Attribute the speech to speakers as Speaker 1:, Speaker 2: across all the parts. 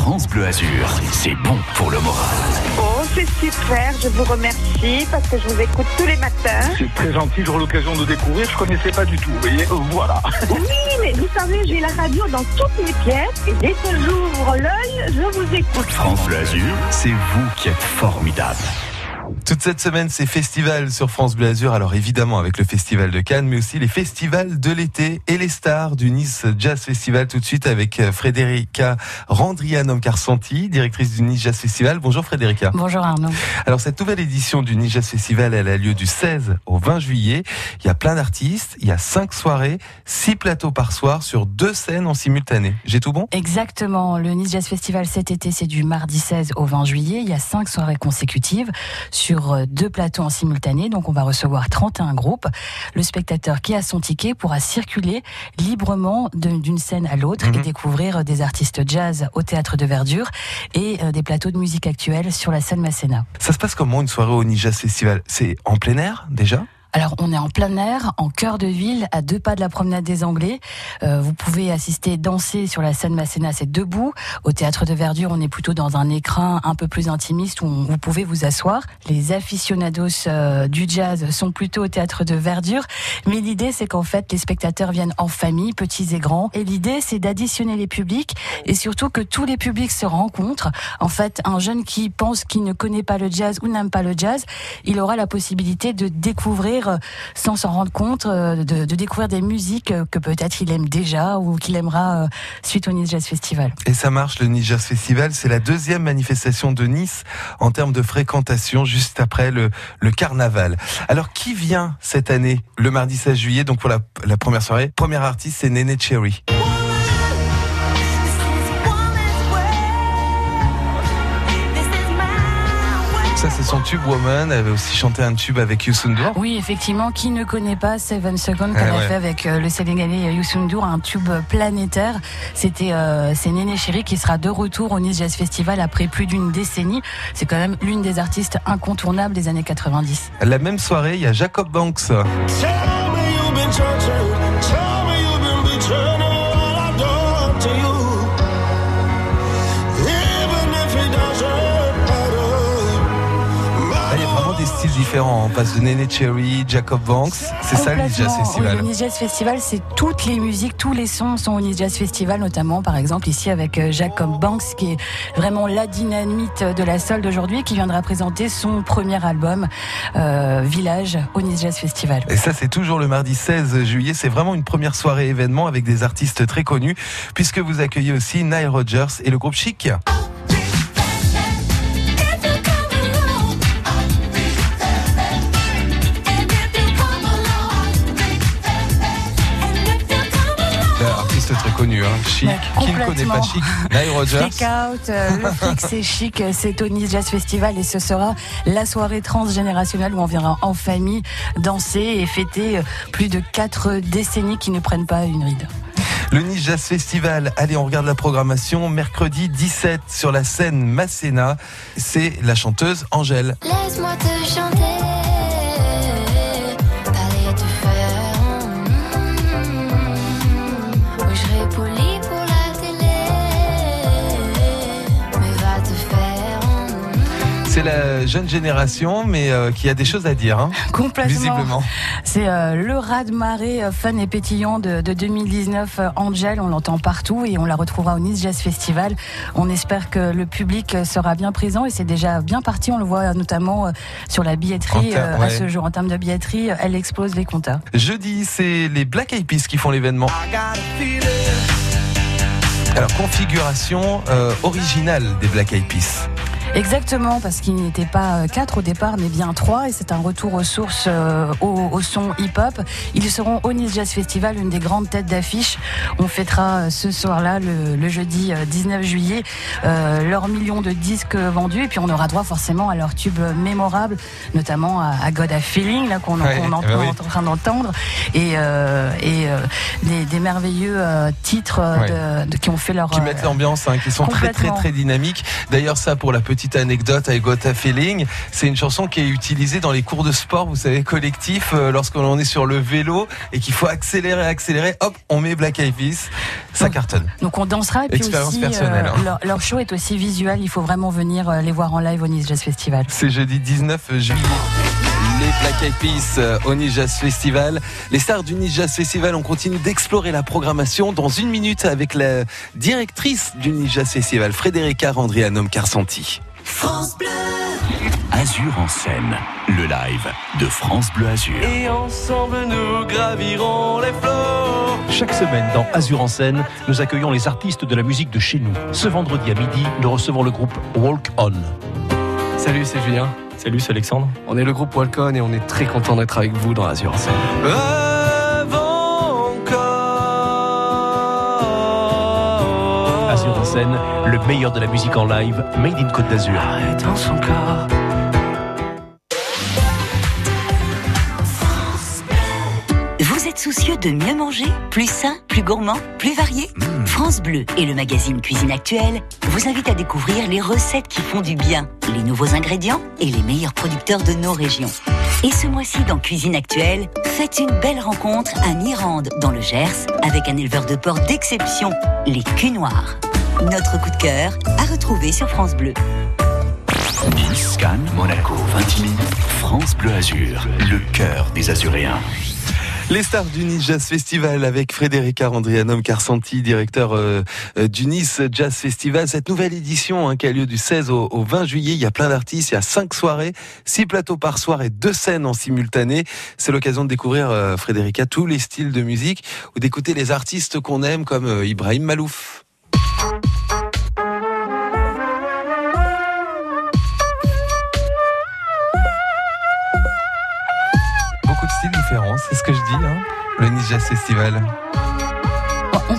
Speaker 1: France Bleu Azur, c'est bon pour le moral.
Speaker 2: Oh, c'est super, je vous remercie parce que je vous écoute tous les matins.
Speaker 3: C'est très gentil, j'aurai l'occasion de découvrir, je connaissais pas du tout, vous voyez, voilà.
Speaker 2: Oui, mais vous savez, j'ai la radio dans toutes mes pièces et dès que j'ouvre l'œil, je vous écoute.
Speaker 1: France Bleu Azur, c'est vous qui êtes formidable.
Speaker 4: Toute cette semaine, c'est festival sur France Bleu Azur. Alors évidemment avec le festival de Cannes, mais aussi les festivals de l'été et les stars du Nice Jazz Festival. Tout de suite avec euh, Frédérica Randrianum Carsanti, directrice du Nice Jazz Festival. Bonjour Frédérica.
Speaker 5: Bonjour Arnaud.
Speaker 4: Alors cette nouvelle édition du Nice Jazz Festival, elle a lieu du 16 au 20 juillet. Il y a plein d'artistes, il y a cinq soirées, six plateaux par soir sur deux scènes en simultané. J'ai tout bon?
Speaker 5: Exactement. Le Nice Jazz Festival cet été, c'est du mardi 16 au 20 juillet. Il y a cinq soirées consécutives sur euh, deux plateaux en simultané. Donc on va recevoir 31 groupes. Le spectateur qui a son ticket pourra circuler librement d'une scène à l'autre et
Speaker 4: Mhm.
Speaker 5: découvrir des artistes jazz au théâtre de Verdure et euh, des plateaux de musique actuelle sur la scène Masséna.
Speaker 4: Ça se passe comment une soirée au Nice Jazz Festival? C'est en plein air déjà?
Speaker 5: Alors, on est en plein air, en cœur de ville, à deux pas de la promenade des Anglais. Euh, vous pouvez assister danser sur la scène Masséna, c'est debout. Au théâtre de Verdure, on est plutôt dans un écrin un peu plus intimiste où vous pouvez vous asseoir. Les aficionados euh, du jazz sont plutôt au théâtre de Verdure. Mais l'idée, c'est qu'en fait, les spectateurs viennent en famille, petits et grands. Et l'idée, c'est d'additionner les publics et surtout que tous les publics se rencontrent. En fait, un jeune qui pense qu'il ne connaît pas le jazz ou n'aime pas le jazz, il aura la possibilité de découvrir, euh, sans s'en rendre compte, euh, de, découvrir des musiques euh, que peut-être il aime déjà ou qu'il aimera suite au Nice Jazz Festival.
Speaker 4: Et ça marche, le Nice Jazz Festival. C'est la deuxième manifestation de Nice en termes de fréquentation, juste après le, le carnaval. Alors, qui vient cette année, le mardi 16 juillet, donc pour la, la première soirée Premier artiste, c'est Nene Cherry. Ça, c'est son tube Woman. Elle avait aussi chanté un tube avec Youssou N'Dour.
Speaker 5: Oui, effectivement, qui ne connaît pas Seven Seconds qu'elle
Speaker 4: Eh
Speaker 5: a
Speaker 4: ouais.
Speaker 5: fait avec euh, le Sénégalais Youssou N'Dour, un tube planétaire. C'était euh, c'est Néné Chéri qui sera de retour au Nice Jazz Festival après plus d'une décennie. C'est quand même l'une des artistes incontournables des années 90.
Speaker 4: La même soirée, il y a Jacob Banks.
Speaker 6: Tell me you've been tortured. Tell me
Speaker 4: différents. On passe de Nene Cherry, Jacob Banks. C'est ça le Jazz. Festival.
Speaker 5: Oui, le Jazz Festival, c'est toutes les musiques, tous les sons sont au Nice Jazz Festival, notamment par exemple ici avec euh, Jacob Banks, qui est vraiment la dynamite de la soul d'aujourd'hui, qui viendra présenter son premier album, euh, Village, au Nice Jazz Festival.
Speaker 4: Et ça, c'est toujours le mardi 16 juillet. C'est vraiment une première soirée événement avec des artistes très connus, puisque vous accueillez aussi Nile Rodgers et le groupe Chic. Connu, hein. Chic.
Speaker 5: Ouais,
Speaker 4: Qui ne connaît pas. Chic Nile Rodgers.
Speaker 5: Freak Out, euh, le fric c'est chic, euh, c'est au Nice Jazz Festival et ce sera la soirée transgénérationnelle où on viendra en famille danser et fêter euh, plus de quatre décennies qui ne prennent pas une ride.
Speaker 4: Le Nice Jazz Festival. Allez, on regarde la programmation. Mercredi 17 sur la scène Masséna. C'est la chanteuse Angèle.
Speaker 7: Laisse-moi te chanter,
Speaker 4: C'est la jeune génération, mais euh, qui a des choses à dire, hein,
Speaker 5: Complètement.
Speaker 4: visiblement.
Speaker 5: C'est euh, le raz-de-marée euh, fun et pétillant de, de 2019. euh, Angel, on l'entend partout et on la retrouvera au Nice Jazz Festival. On espère que le public sera bien présent et c'est déjà bien parti. On le voit notamment sur la billetterie
Speaker 4: ouais.
Speaker 5: à ce jour. En termes de billetterie, elle explose les compteurs.
Speaker 4: Jeudi, c'est les Black Eyed Peas qui font l'événement. Alors, configuration euh, originale des Black Eyed Peas.
Speaker 5: Exactement, parce qu'il n'était pas euh, quatre au départ, mais bien trois, et c'est un retour aux sources, euh, au, au son hip-hop. Ils seront au Nice Jazz Festival, une des grandes têtes d'affiche. On fêtera euh, ce soir-là, le, le jeudi euh, 19 juillet, euh, leur million de disques vendus, et puis on aura droit forcément à leurs tubes mémorables, notamment à, à God a Feeling, là qu'on
Speaker 4: Ouais, bah oui.
Speaker 5: est en train d'entendre, et, euh, et euh, des, des merveilleux euh, titres euh, de- de- qui ont fait leur
Speaker 4: Qui
Speaker 5: euh,
Speaker 4: mettent l'ambiance, hein, qui sont très très très dynamiques. D'ailleurs, ça pour la petite petite anecdote, I Got a Feeling. C'est une chanson qui est utilisée dans les cours de sport, vous savez, collectif, euh, lorsqu'on est sur le vélo et qu'il faut accélérer, accélérer, hop, on met Black Eyed Peas. Ça cartonne.
Speaker 5: Donc on dansera et puis
Speaker 4: Expérience
Speaker 5: aussi
Speaker 4: personnelle, hein.
Speaker 5: leur, leur show est aussi visuel. Il faut vraiment venir euh, les voir en live au Nice Jazz Festival.
Speaker 4: C'est jeudi 19 juillet. Les Black Eyed Peas euh, au Nice Jazz Festival. Les stars du Nice Jazz Festival, on continue d'explorer la programmation dans une minute avec la directrice du Nice Jazz Festival, Frédérica Randrianum Carsanti.
Speaker 1: Azur en scène, le live de France Bleu Azur.
Speaker 8: Et ensemble nous gravirons les flots.
Speaker 9: Chaque semaine dans Azur en scène, nous accueillons les artistes de la musique de chez nous. Ce vendredi à midi, nous recevons le groupe Walk On.
Speaker 10: Salut, c'est Julien.
Speaker 8: Salut, c'est Alexandre.
Speaker 10: On est le groupe Walcon et on est très content d'être avec vous dans Azure en scène.
Speaker 9: Azur scène, le meilleur de la musique en live, made in Côte d'Azur.
Speaker 8: dans son corps.
Speaker 11: Vous êtes soucieux de mieux manger Plus sain, plus gourmand, plus varié? France Bleu et le magazine Cuisine Actuelle vous invitent à découvrir les recettes qui font du bien, les nouveaux ingrédients et les meilleurs producteurs de nos régions. Et ce mois-ci dans Cuisine Actuelle, faites une belle rencontre à Mirande, dans le Gers, avec un éleveur de porc d'exception, les culs noirs. Notre coup de cœur à retrouver sur France Bleu.
Speaker 1: Nice, Cannes, Monaco, Vintimille, France Bleu Azur, le cœur des Azuréens.
Speaker 4: Les stars du Nice Jazz Festival avec Frédérica Randrianum Carsanti, directeur euh, du Nice Jazz Festival. Cette nouvelle édition hein, qui a lieu du 16 au, au 20 juillet, il y a plein d'artistes, il y a cinq soirées, six plateaux par soir et deux scènes en simultané. C'est l'occasion de découvrir, euh, Frédérica, tous les styles de musique ou d'écouter les artistes qu'on aime comme euh, Ibrahim Malouf. Le Jazz Festival.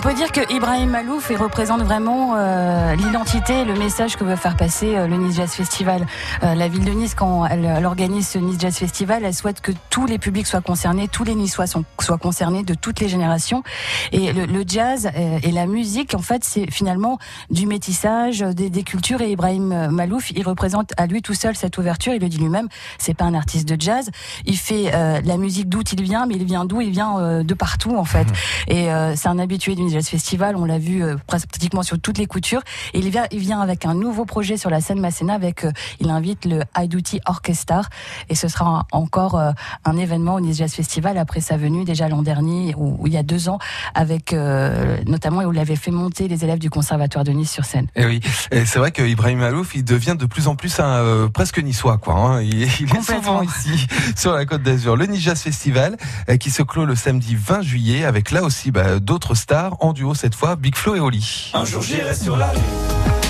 Speaker 5: On peut dire que Ibrahim Malouf il représente vraiment euh, l'identité et le message que veut faire passer euh, le Nice Jazz Festival. Euh, la ville de Nice, quand elle, elle organise ce Nice Jazz Festival, elle souhaite que tous les publics soient concernés, tous les Niçois sont, soient concernés de toutes les générations. Et le, le jazz euh, et la musique, en fait, c'est finalement du métissage des, des cultures. Et Ibrahim Malouf, il représente à lui tout seul cette ouverture. Il le dit lui-même, c'est pas un artiste de jazz. Il fait euh, la musique d'où il vient, mais il vient d'où? Il vient euh, de partout, en fait. Et euh, c'est un habitué du Jazz Festival. On l'a vu euh, pratiquement sur toutes les coutures. Et il vient, il vient avec un nouveau projet sur la scène Masséna. Avec, euh, il invite le Duty Orchestra. Et ce sera encore euh, un événement au Nice Jazz Festival après sa venue déjà l'an dernier, ou, ou il y a deux ans, avec euh, notamment où il avait fait monter les élèves du Conservatoire de Nice sur scène.
Speaker 4: Et oui, et c'est vrai que Ibrahim Malouf, il devient de plus en plus un euh, presque niçois, quoi. hein. Il, il est souvent ici sur la Côte d'Azur. Le Nice Jazz Festival euh, qui se clôt le samedi 20 juillet avec là aussi bah, d'autres stars en duo cette fois, Big Flo et Oli.
Speaker 8: Un jour j'irai sur la lune.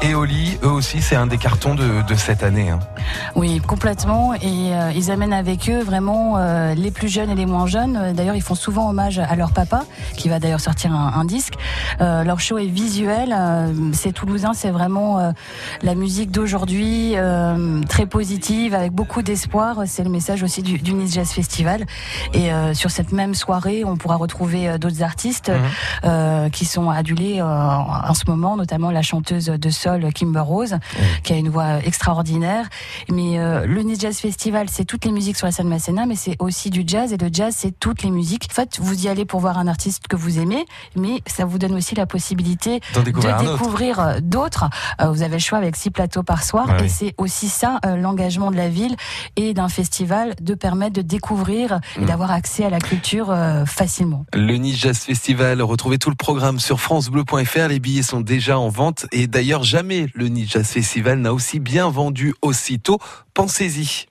Speaker 4: Big
Speaker 8: qu'elle me
Speaker 4: Flo
Speaker 8: fera
Speaker 4: et Oli, eux aussi, c'est un des cartons de, de cette année. hein.
Speaker 5: Oui, complètement. Et euh, ils amènent avec eux vraiment euh, les plus jeunes et les moins jeunes. Euh, D'ailleurs, ils font souvent hommage à leur papa, qui va d'ailleurs sortir un, un disque. Euh, leur show est visuel. c'est toulousain, c'est vraiment la musique d'aujourd'hui, très positive, avec beaucoup d'espoir. C'est le message aussi du, du Nice Jazz Festival. Et sur cette même soirée, on pourra retrouver d'autres artistes euh, qui sont adulés en ce moment, notamment la chanteuse de Kimber Rose, qui a une voix extraordinaire. Mais euh, le Nice Jazz Festival, c'est toutes les musiques sur la scène Masséna, mais c'est aussi du jazz. Et le jazz, c'est toutes les musiques. En fait, vous y allez pour voir un artiste que vous aimez, mais ça vous donne aussi la possibilité
Speaker 4: découvrir
Speaker 5: de découvrir euh, d'autres. Euh, vous avez le choix avec six plateaux par soir.
Speaker 4: Ouais,
Speaker 5: et
Speaker 4: oui.
Speaker 5: c'est aussi ça, euh, l'engagement de la ville et d'un festival, de permettre de découvrir
Speaker 4: Mm.
Speaker 5: et d'avoir accès à la culture facilement.
Speaker 4: Le Nice Jazz Festival, retrouvez tout le programme sur francebleu.fr. Les billets sont déjà en vente et d'ailleurs jamais le Nice Jazz Festival n'a aussi bien vendu aussitôt. Pensez-y.